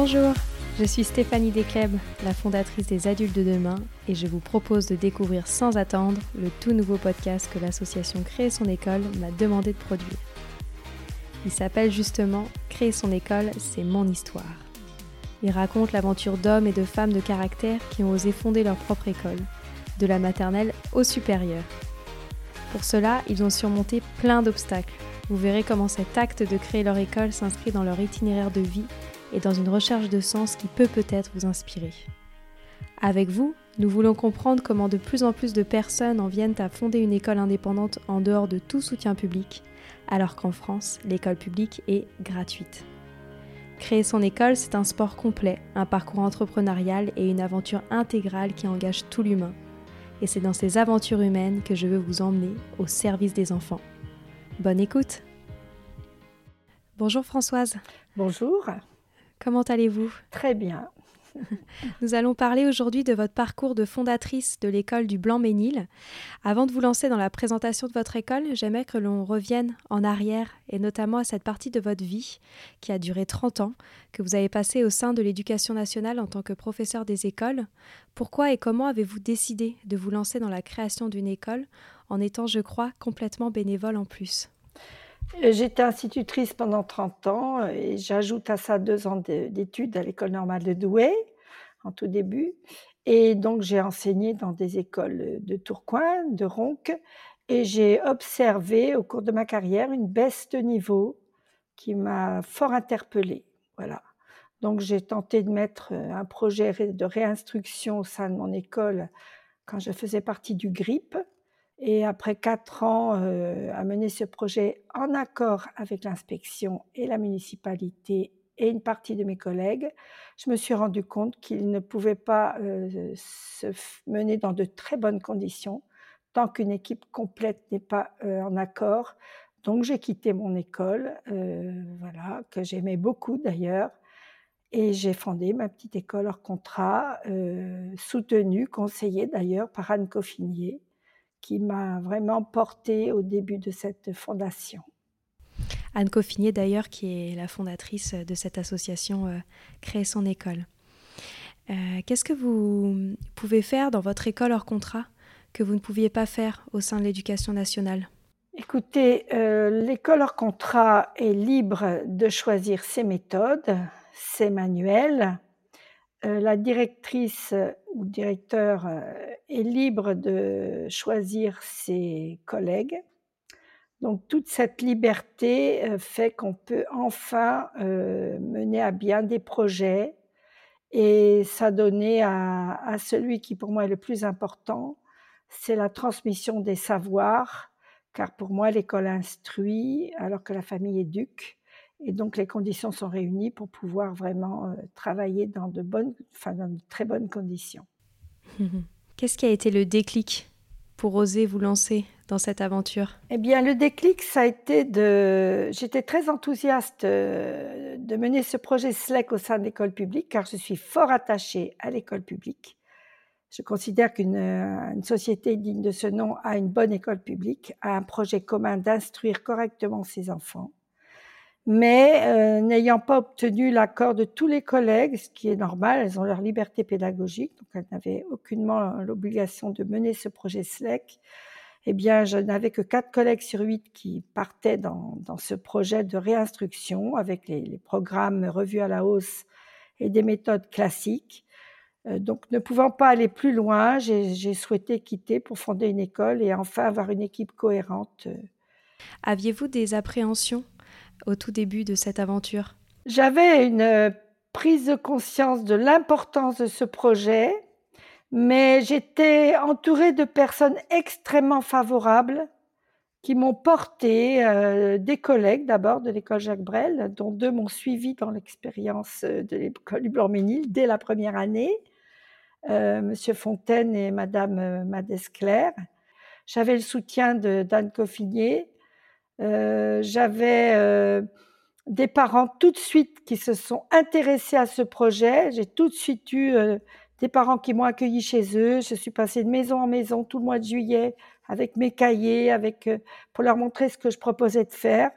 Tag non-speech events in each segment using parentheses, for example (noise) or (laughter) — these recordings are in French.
Bonjour, je suis Stéphanie Descleb, la fondatrice des Adultes de demain, et je vous propose de découvrir sans attendre le tout nouveau podcast que l'association Créer son école m'a demandé de produire. Il s'appelle justement Créer son école, c'est mon histoire. Il raconte l'aventure d'hommes et de femmes de caractère qui ont osé fonder leur propre école, de la maternelle au supérieur. Pour cela, ils ont surmonté plein d'obstacles. Vous verrez comment cet acte de créer leur école s'inscrit dans leur itinéraire de vie et dans une recherche de sens qui peut peut-être vous inspirer. Avec vous, nous voulons comprendre comment de plus en plus de personnes en viennent à fonder une école indépendante en dehors de tout soutien public, alors qu'en France, l'école publique est gratuite. Créer son école, c'est un sport complet, un parcours entrepreneurial et une aventure intégrale qui engage tout l'humain. Et c'est dans ces aventures humaines que je veux vous emmener au service des enfants. Bonne écoute Bonjour Françoise. Bonjour. Comment allez-vous? Très bien. (laughs) Nous allons parler aujourd'hui de votre parcours de fondatrice de l'école du Blanc-Ménil. Avant de vous lancer dans la présentation de votre école, j'aimerais que l'on revienne en arrière et notamment à cette partie de votre vie qui a duré 30 ans, que vous avez passé au sein de l'éducation nationale en tant que professeur des écoles. Pourquoi et comment avez-vous décidé de vous lancer dans la création d'une école en étant, je crois, complètement bénévole en plus? Euh, J'étais institutrice pendant 30 ans et j'ajoute à ça deux ans d'études à l'école normale de Douai en tout début. Et donc j'ai enseigné dans des écoles de Tourcoing, de Ronc, et j'ai observé au cours de ma carrière une baisse de niveau qui m'a fort interpellée. Voilà. Donc j'ai tenté de mettre un projet de réinstruction au sein de mon école quand je faisais partie du GRIP, et après quatre ans euh, à mener ce projet en accord avec l'inspection et la municipalité et une partie de mes collègues, je me suis rendu compte qu'il ne pouvait pas euh, se mener dans de très bonnes conditions tant qu'une équipe complète n'est pas euh, en accord. Donc j'ai quitté mon école, voilà, que j'aimais beaucoup d'ailleurs, et j'ai fondé ma petite école hors contrat, soutenue, conseillée d'ailleurs par Anne Coffinier, qui m'a vraiment portée au début de cette fondation. Anne Coffinier d'ailleurs, qui est la fondatrice de cette association euh, Créer son école. Euh, qu'est-ce que vous pouvez faire dans votre école hors contrat que vous ne pouviez pas faire au sein de l'éducation nationale? Écoutez, euh, l'école hors contrat est libre de choisir ses méthodes, ses manuels, euh, la directrice euh, ou directeur euh, est libre de choisir ses collègues. Donc toute cette liberté fait qu'on peut enfin mener à bien des projets et s'adonner à, à celui qui pour moi est le plus important, c'est la transmission des savoirs, car pour moi l'école instruit alors que la famille éduque. Et donc les conditions sont réunies pour pouvoir vraiment euh, travailler dans de bonnes, enfin dans de très bonnes conditions. Qu'est-ce qui a été le déclic pour oser vous lancer dans cette aventure? Eh bien, le déclic, ça a été de. J'étais très enthousiaste euh, de mener ce projet SLEC au sein de l'école publique, car je suis fort attachée à l'école publique. Je considère qu'une euh, société digne de ce nom a une bonne école publique, a un projet commun d'instruire correctement ses enfants mais euh, n'ayant pas obtenu l'accord de tous les collègues, ce qui est normal, elles ont leur liberté pédagogique, donc elles n'avaient aucunement l'obligation de mener ce projet SLEC. Eh bien, je n'avais que quatre collègues sur huit qui partaient dans, ce projet de réinstruction avec les, programmes revus à la hausse et des méthodes classiques. Euh, donc, ne pouvant pas aller plus loin, j'ai souhaité quitter pour fonder une école et enfin avoir une équipe cohérente. Aviez-vous des appréhensions? Au tout début de cette aventure J'avais une euh, prise de conscience de l'importance de ce projet, mais j'étais entourée de personnes extrêmement favorables qui m'ont porté, euh, des collègues d'abord de l'école Jacques Brel, dont deux m'ont suivi dans l'expérience euh, de l'école du Blanc-Ménil dès la première année, euh, Monsieur Fontaine et Madame Madesclair. J'avais le soutien d'Anne Coffinier, euh, j'avais euh, des parents tout de suite qui se sont intéressés à ce projet. J'ai tout de suite eu euh, des parents qui m'ont accueilli chez eux. Je suis passée de maison en maison tout le mois de juillet avec mes cahiers, avec pour leur montrer ce que je proposais de faire.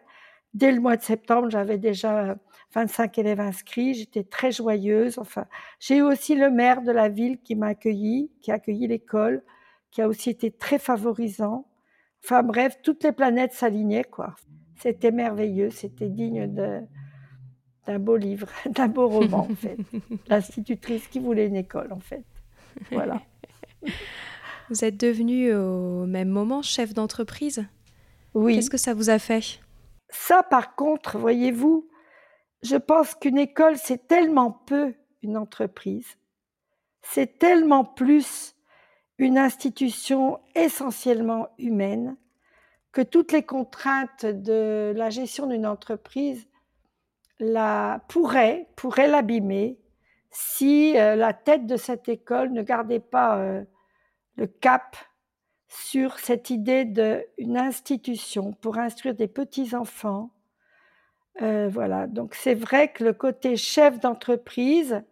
dès le mois de septembre, j'avais déjà 25 élèves inscrits. J'étais très joyeuse. Enfin, j'ai eu aussi le maire de la ville qui m'a accueilli, qui a accueilli l'école, qui a aussi été très favorisant. Enfin bref, toutes les planètes s'alignaient, quoi. C'était merveilleux, c'était digne d'un beau livre, (laughs) d'un beau roman, en fait. (laughs) L'institutrice qui voulait une école, en fait. Voilà. (laughs) Vous êtes devenue au même moment chef d'entreprise? Oui. Qu'est-ce que ça vous a fait? Ça, par contre, voyez-vous, je pense qu'une école, c'est tellement peu une entreprise. C'est tellement plus une institution essentiellement humaine que toutes les contraintes de la gestion d'une entreprise la, pourraient, l'abîmer si euh, la tête de cette école ne gardait pas euh, le cap sur cette idée d'une institution pour instruire des petits-enfants. Euh, voilà, donc c'est vrai que le côté chef d'entreprise,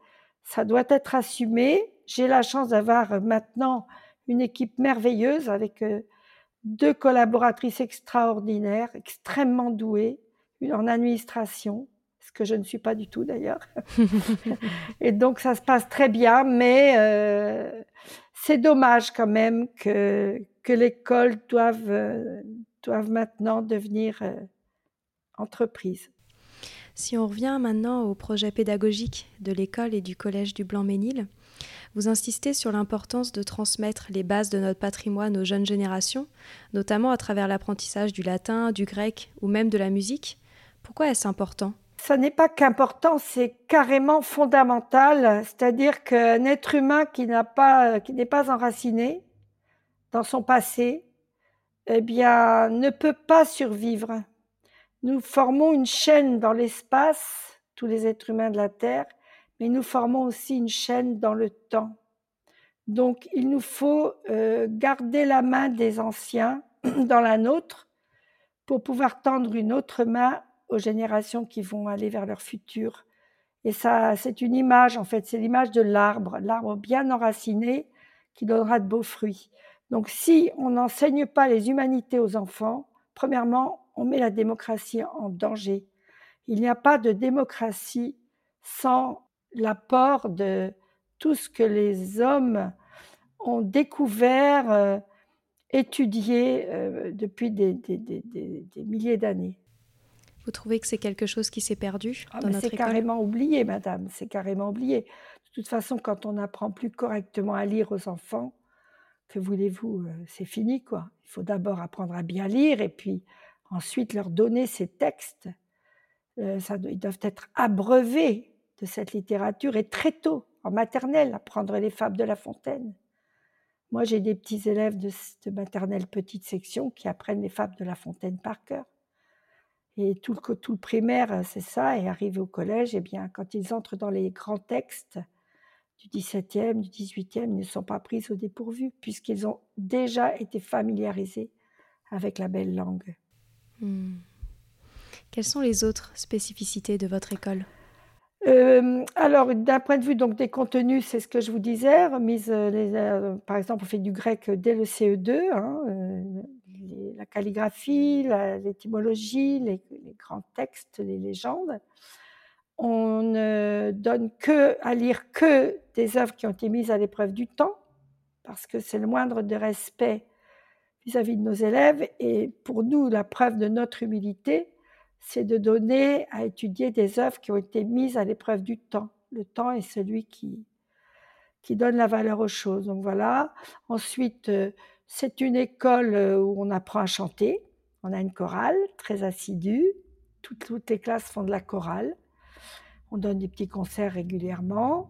ça doit être assumé. J'ai la chance d'avoir maintenant une équipe merveilleuse avec deux collaboratrices extraordinaires, extrêmement douées, une en administration, ce que je ne suis pas du tout d'ailleurs. (laughs) et donc ça se passe très bien, mais euh, c'est dommage quand même que, que l'école doive, euh, doive maintenant devenir euh, entreprise. Si on revient maintenant au projet pédagogique de l'école et du collège du Blanc-Ménil, vous insistez sur l'importance de transmettre les bases de notre patrimoine aux jeunes générations, notamment à travers l'apprentissage du latin, du grec ou même de la musique. Pourquoi est-ce important? Ça n'est pas qu'important, c'est carrément fondamental. C'est-à-dire qu'un être humain qui n'a pas, qui n'est pas enraciné dans son passé, eh bien, ne peut pas survivre. Nous formons une chaîne dans l'espace, tous les êtres humains de la Terre, mais nous formons aussi une chaîne dans le temps. Donc il nous faut euh, garder la main des anciens (clears throat) dans la nôtre pour pouvoir tendre une autre main aux générations qui vont aller vers leur futur. Et ça, c'est une image, en fait, c'est l'image de l'arbre, l'arbre bien enraciné qui donnera de beaux fruits. Donc si on n'enseigne pas les humanités aux enfants, premièrement, on met la démocratie en danger. Il n'y a pas de démocratie sans l'apport de tout ce que les hommes ont découvert, euh, étudié euh, depuis des, milliers d'années. Vous trouvez que c'est quelque chose qui s'est perdu ah, dans notre C'est carrément oublié, madame, c'est carrément oublié. De toute façon, quand on n'apprend plus correctement à lire aux enfants, que voulez-vous, euh, c'est fini, quoi. Il faut d'abord apprendre à bien lire et puis ensuite leur donner ces textes. ça, ils doivent être abreuvés de cette littérature et très tôt, en maternelle, apprendre les fables de La Fontaine. Moi, j'ai des petits élèves de, maternelle petite section qui apprennent les fables de La Fontaine par cœur. Et tout le, tout le primaire, c'est ça. Et arrivé au collège, eh bien, quand ils entrent dans les grands textes du 17e, du 18e, ils ne sont pas pris au dépourvu, puisqu'ils ont déjà été familiarisés avec la belle langue. Hmm. Quelles sont les autres spécificités de votre école? Euh, alors, d'un point de vue donc des contenus, c'est ce que je vous disais, euh, euh, par exemple, on fait du grec dès le CE2, hein, la calligraphie, l'étymologie, les, grands textes, les légendes. On ne donne que à lire que des œuvres qui ont été mises à l'épreuve du temps, parce que c'est le moindre de respect vis à -vis de nos élèves, et pour nous, la preuve de notre humilité, c'est de donner à étudier des œuvres qui ont été mises à l'épreuve du temps. Le temps est celui qui, qui donne la valeur aux choses. Donc voilà. Ensuite, euh, c'est une école euh, où on apprend à chanter. On a une chorale très assidue. Toutes, toutes les classes font de la chorale. On donne des petits concerts régulièrement.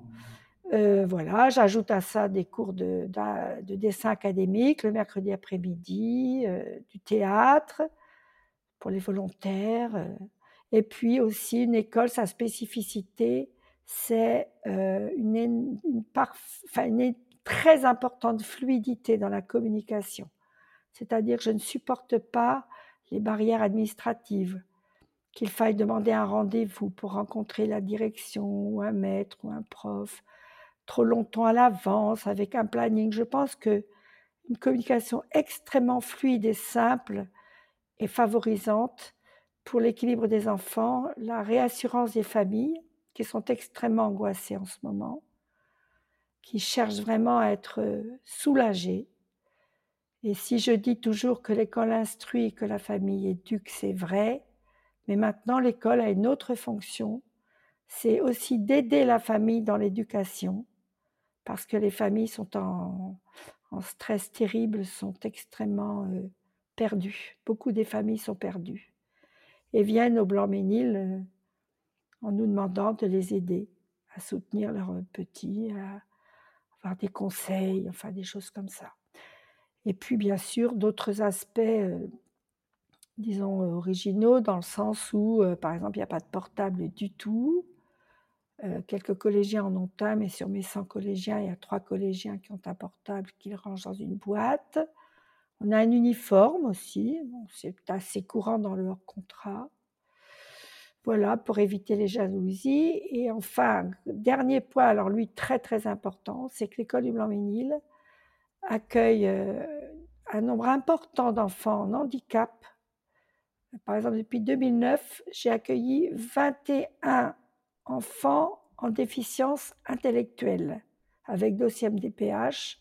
Euh, voilà, j'ajoute à ça des cours de, de, dessin académique le mercredi après-midi, du théâtre, pour les volontaires. Euh, et puis aussi une école, sa spécificité, c'est euh, une, très importante fluidité dans la communication. C'est-à-dire je ne supporte pas les barrières administratives, qu'il faille demander un rendez-vous pour rencontrer la direction ou un maître ou un prof trop longtemps à l'avance avec un planning. Je pense que une communication extrêmement fluide et simple favorisante pour l'équilibre des enfants, la réassurance des familles qui sont extrêmement angoissées en ce moment, qui cherchent vraiment à être soulagées. Et si je dis toujours que l'école instruit, que la famille éduque, c'est vrai, mais maintenant l'école a une autre fonction, c'est aussi d'aider la famille dans l'éducation, parce que les familles sont en, stress terrible, sont extrêmement euh, perdues. Beaucoup des familles sont perdues et viennent au Blanc-Ménil euh, en nous demandant de les aider à soutenir leurs petits, à avoir des conseils, enfin des choses comme ça. Et puis bien sûr d'autres aspects, euh, disons, originaux, dans le sens où, par exemple, il n'y a pas de portable du tout. Euh, quelques collégiens en ont un, mais sur mes 100 collégiens, il y a trois collégiens qui ont un portable qu'ils rangent dans une boîte. On a un uniforme aussi, c'est assez courant dans leur contrat. Voilà, pour éviter les jalousies. Et enfin, dernier point, alors lui très très important, c'est que l'école du Blanc-Ménil accueille euh, un nombre important d'enfants en handicap. Par exemple, depuis 2009, j'ai accueilli 21 enfants en déficience intellectuelle avec dossier MDPH,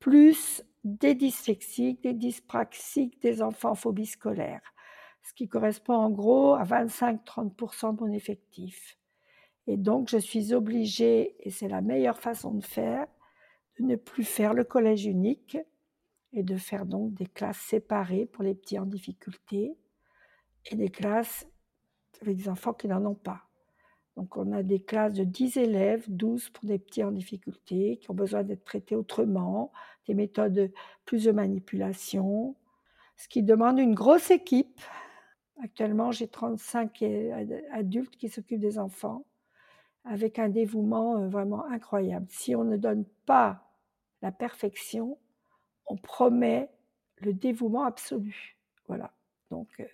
plus des dyslexiques, des dyspraxiques, des enfants en phobie scolaire, ce qui correspond en gros à 25-30% de mon effectif. Et donc, je suis obligée, et c'est la meilleure façon de faire, de ne plus faire le collège unique et de faire donc des classes séparées pour les petits en difficulté et des classes avec des enfants qui n'en ont pas. Donc on a des classes de 10 élèves, 12 pour des petits en difficulté, qui ont besoin d'être traités autrement, des méthodes plus de manipulation, ce qui demande une grosse équipe. Actuellement, j'ai 35 adultes qui s'occupent des enfants, avec un dévouement euh, vraiment incroyable. Si on ne donne pas la perfection, on promet le dévouement absolu. Voilà. Donc, euh,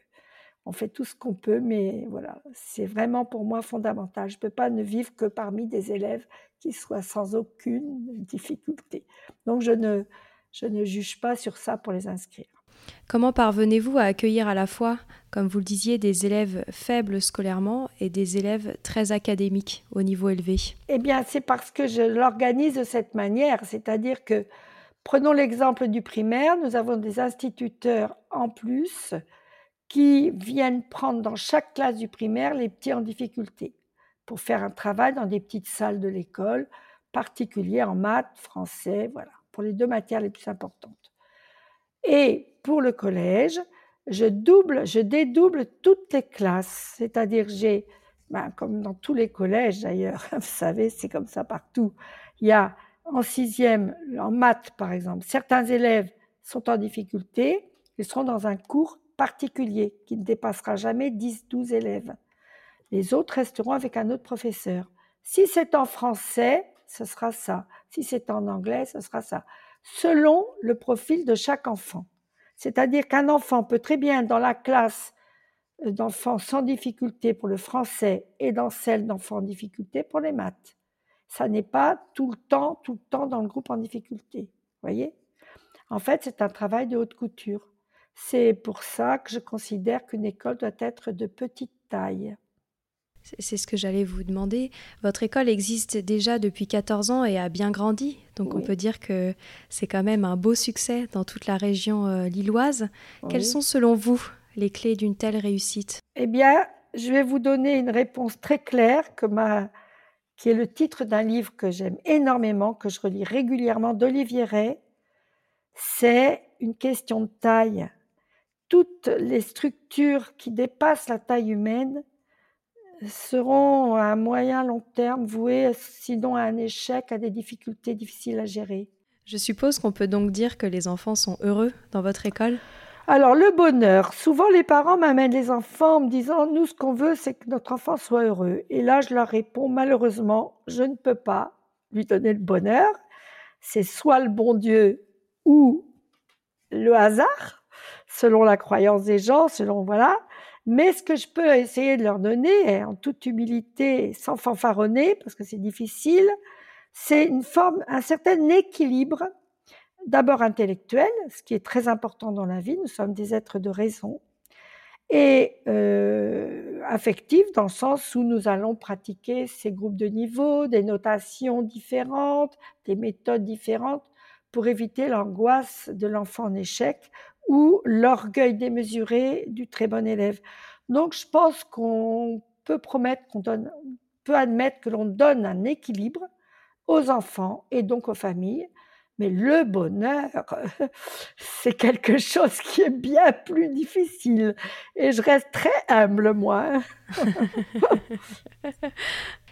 on fait tout ce qu'on peut, mais voilà, c'est vraiment pour moi fondamental. Je ne peux pas ne vivre que parmi des élèves qui soient sans aucune difficulté. Donc je ne, je ne juge pas sur ça pour les inscrire. Comment parvenez-vous à accueillir à la fois, comme vous le disiez, des élèves faibles scolairement et des élèves très académiques au niveau élevé? Eh bien, c'est parce que je l'organise de cette manière, c'est-à-dire que, prenons l'exemple du primaire, nous avons des instituteurs en plus qui viennent prendre dans chaque classe du primaire les petits en difficulté pour faire un travail dans des petites salles de l'école, particulier en maths, français, voilà, pour les deux matières les plus importantes. Et pour le collège, je double, je dédouble toutes les classes, c'est-à-dire j'ai, ben, comme dans tous les collèges d'ailleurs, (laughs) vous savez, c'est comme ça partout. Il y a en sixième, en maths par exemple, certains élèves sont en difficulté, ils seront dans un cours particulier qui ne dépassera jamais 10-12 élèves. Les autres resteront avec un autre professeur. Si c'est en français, ce sera ça. Si c'est en anglais, ce sera ça. Selon le profil de chaque enfant. C'est-à-dire qu'un enfant peut très bien dans la classe d'enfants sans difficulté pour le français et dans celle d'enfants en difficulté pour les maths. Ça n'est pas tout le temps, tout le temps dans le groupe en difficulté. Voyez? En fait, c'est un travail de haute couture. C'est pour ça que je considère qu'une école doit être de petite taille. C'est ce que j'allais vous demander. Votre école existe déjà depuis 14 ans et a bien grandi. Donc on peut dire que c'est quand même un beau succès dans toute la région euh, lilloise. Quelles sont selon vous les clés d'une telle réussite? Eh bien, je vais vous donner une réponse très claire que qui est le titre d'un livre que j'aime énormément, que je relis régulièrement d'Olivier Ray. C'est une question de taille toutes les structures qui dépassent la taille humaine seront à moyen long terme vouées sinon à un échec, à des difficultés difficiles à gérer. Je suppose qu'on peut donc dire que les enfants sont heureux dans votre école? Alors le bonheur, souvent les parents m'amènent les enfants en me disant nous ce qu'on veut c'est que notre enfant soit heureux. Et là je leur réponds malheureusement je ne peux pas lui donner le bonheur. C'est soit le bon Dieu ou le hasard selon la croyance des gens, selon voilà. Mais ce que je peux essayer de leur donner, en toute humilité, sans fanfaronner, parce que c'est difficile, c'est une forme, un certain équilibre, d'abord intellectuel, ce qui est très important dans la vie. Nous sommes des êtres de raison. et euh, affective dans le sens où nous allons pratiquer ces groupes de niveau, des notations différentes, des méthodes différentes pour éviter l'angoisse de l'enfant en échec ou l'orgueil démesuré du très bon élève. Donc je pense qu'on peut promettre qu'on donne, peut admettre que l'on donne un équilibre aux enfants et donc aux familles mais le bonheur, (laughs) c'est quelque chose qui est bien plus difficile. Et je reste très humble, moi. (laughs)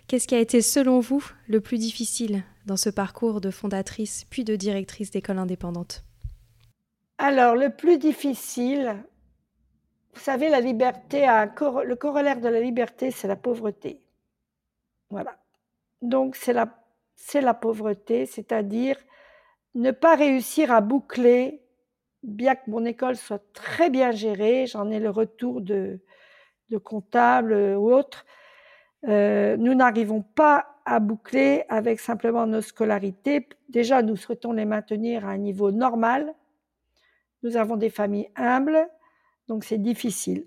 Qu'est-ce qui a été, selon vous, le plus difficile? Dans ce parcours de fondatrice puis de directrice d'école indépendante Alors, le plus difficile, vous savez, la liberté, le corollaire de la liberté, c'est la pauvreté. Voilà. Donc, c'est la, la pauvreté, c'est-à-dire ne pas réussir à boucler, bien que mon école soit très bien gérée, j'en ai le retour de, de comptables ou autres, euh, nous n'arrivons pas à boucler avec simplement nos scolarités. Déjà, nous souhaitons les maintenir à un niveau normal. Nous avons des familles humbles, donc c'est difficile.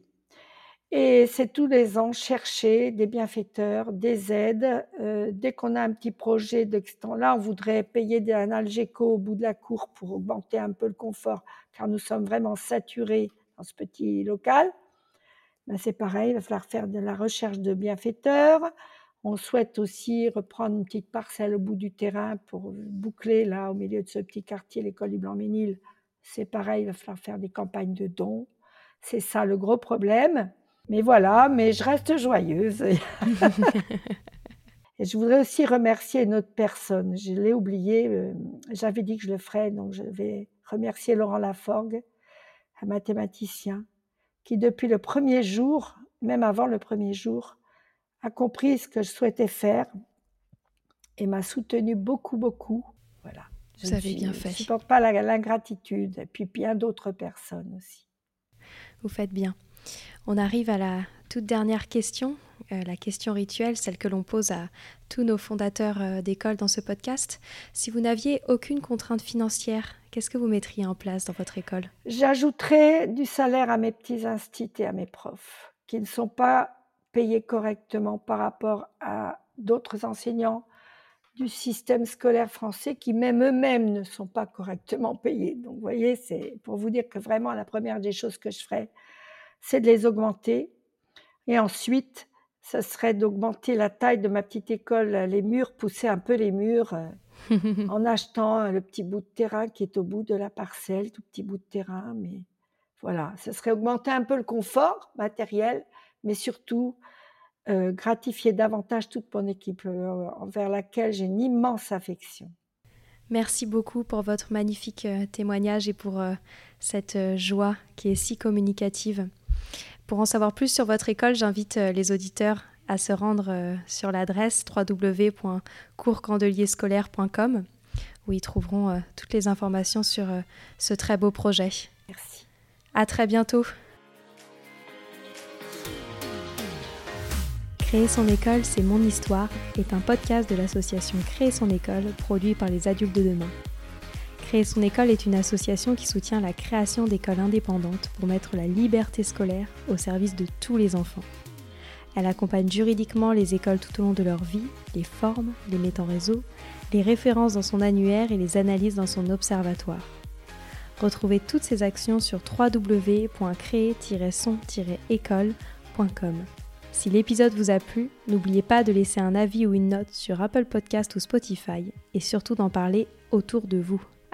Et c'est tous les ans chercher des bienfaiteurs, des aides. Euh, dès qu'on a un petit projet d'extension, là, on voudrait payer un Algeco au bout de la cour pour augmenter un peu le confort, car nous sommes vraiment saturés dans ce petit local. Ben, c'est pareil, il va falloir faire de la recherche de bienfaiteurs. On souhaite aussi reprendre une petite parcelle au bout du terrain pour boucler, là, au milieu de ce petit quartier, l'école du Blanc-Ménil. C'est pareil, il va falloir faire des campagnes de dons. C'est ça le gros problème. Mais voilà, mais je reste joyeuse. (laughs) Et je voudrais aussi remercier une autre personne. Je l'ai oublié, euh, j'avais dit que je le ferais, donc je vais remercier Laurent Laforgue, un mathématicien, qui depuis le premier jour, même avant le premier jour, a compris ce que je souhaitais faire et m'a soutenu beaucoup, beaucoup. Voilà. Vous avez bien fait. Je ne supporte pas l'ingratitude, et puis bien d'autres personnes aussi. Vous faites bien. On arrive à la toute dernière question, euh, la question rituelle, celle que l'on pose à tous nos fondateurs euh, d'école dans ce podcast. Si vous n'aviez aucune contrainte financière, qu'est-ce que vous mettriez en place dans votre école? J'ajouterais du salaire à mes petits instituts et à mes profs, qui ne sont pas payés correctement par rapport à d'autres enseignants du système scolaire français qui même eux-mêmes ne sont pas correctement payés. Donc vous voyez, c'est pour vous dire que vraiment la première des choses que je ferais, c'est de les augmenter. Et ensuite, ça serait d'augmenter la taille de ma petite école, les murs, pousser un peu les murs euh, (laughs) en achetant le petit bout de terrain qui est au bout de la parcelle, tout petit bout de terrain. Mais voilà, ça serait augmenter un peu le confort matériel, mais surtout euh, gratifier davantage toute mon équipe euh, envers laquelle j'ai une immense affection. Merci beaucoup pour votre magnifique témoignage et pour cette joie qui est si communicative. Pour en savoir plus sur votre école, j'invite euh, les auditeurs à se rendre euh, sur l'adresse www.courscandelierscolaire.com où ils trouveront euh, toutes les informations sur ce très beau projet. Merci. À très bientôt. Créer son école, c'est mon histoire est un podcast de l'association Créer son école produit par les adultes de demain. Créer son école est une association qui soutient la création d'écoles indépendantes pour mettre la liberté scolaire au service de tous les enfants. Elle accompagne juridiquement les écoles tout au long de leur vie, les forme, les met en réseau, les références dans son annuaire et les analyse dans son observatoire. Retrouvez toutes ces actions sur www.créer-son-école.com. Si l'épisode vous a plu, n'oubliez pas de laisser un avis ou une note sur Apple Podcast ou Spotify et surtout d'en parler autour de vous.